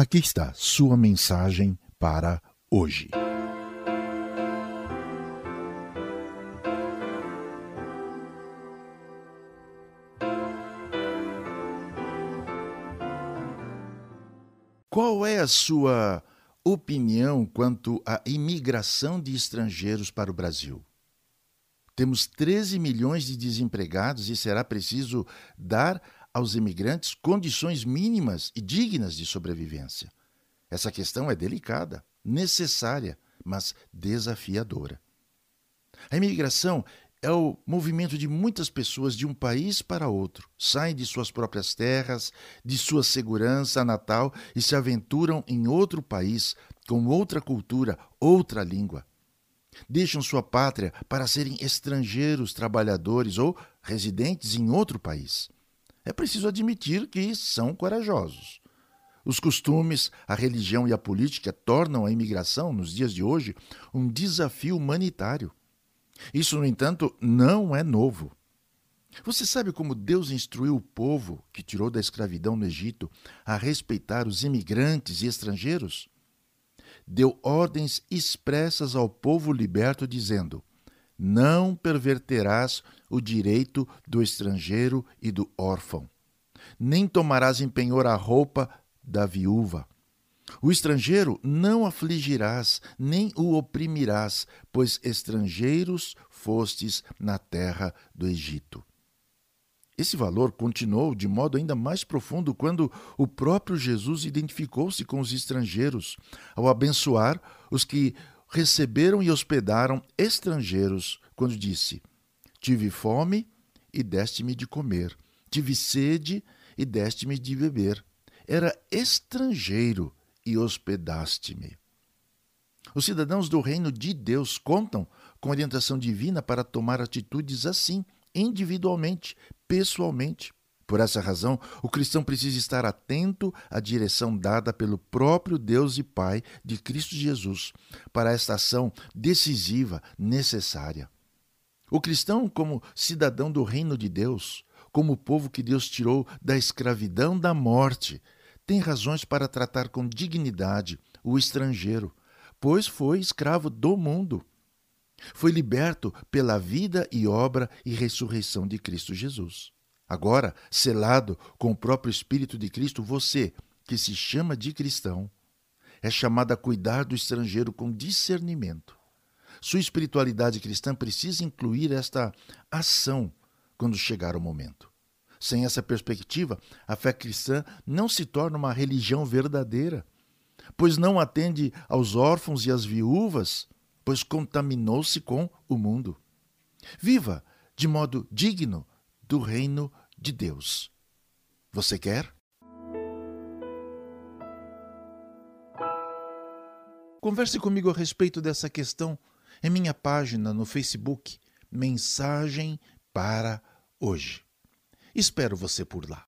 Aqui está sua mensagem para hoje. Qual é a sua opinião quanto à imigração de estrangeiros para o Brasil? Temos 13 milhões de desempregados e será preciso dar aos imigrantes condições mínimas e dignas de sobrevivência. Essa questão é delicada, necessária, mas desafiadora. A imigração é o movimento de muitas pessoas de um país para outro. Saem de suas próprias terras, de sua segurança natal e se aventuram em outro país, com outra cultura, outra língua. Deixam sua pátria para serem estrangeiros trabalhadores ou residentes em outro país. É preciso admitir que são corajosos. Os costumes, a religião e a política tornam a imigração, nos dias de hoje, um desafio humanitário. Isso, no entanto, não é novo. Você sabe como Deus instruiu o povo que tirou da escravidão no Egito a respeitar os imigrantes e estrangeiros? Deu ordens expressas ao povo liberto, dizendo: Não perverterás o direito do estrangeiro e do órfão, nem tomarás em penhor a roupa da viúva. O estrangeiro não afligirás, nem o oprimirás, pois estrangeiros fostes na terra do Egito. Esse valor continuou de modo ainda mais profundo quando o próprio Jesus identificou-se com os estrangeiros, ao abençoar os que receberam e hospedaram estrangeiros, quando disse: Tive fome e deste-me de comer, tive sede e deste-me de beber. Era estrangeiro e hospedaste-me. Os cidadãos do reino de Deus contam com orientação divina para tomar atitudes assim, individualmente, pessoalmente. Por essa razão, o cristão precisa estar atento à direção dada pelo próprio Deus e Pai de Cristo Jesus para esta ação decisiva, necessária. O cristão, como cidadão do reino de Deus, como povo que Deus tirou da escravidão da morte, tem razões para tratar com dignidade o estrangeiro, pois foi escravo do mundo. Foi liberto pela vida e obra e ressurreição de Cristo Jesus. Agora, selado com o próprio Espírito de Cristo, você, que se chama de cristão, é chamado a cuidar do estrangeiro com discernimento. Sua espiritualidade cristã precisa incluir esta ação quando chegar o momento. Sem essa perspectiva, a fé cristã não se torna uma religião verdadeira, pois não atende aos órfãos e às viúvas, pois contaminou-se com o mundo. Viva de modo digno do reino de Deus. Você quer? Converse comigo a respeito dessa questão em minha página no Facebook, Mensagem para Hoje. Espero você por lá.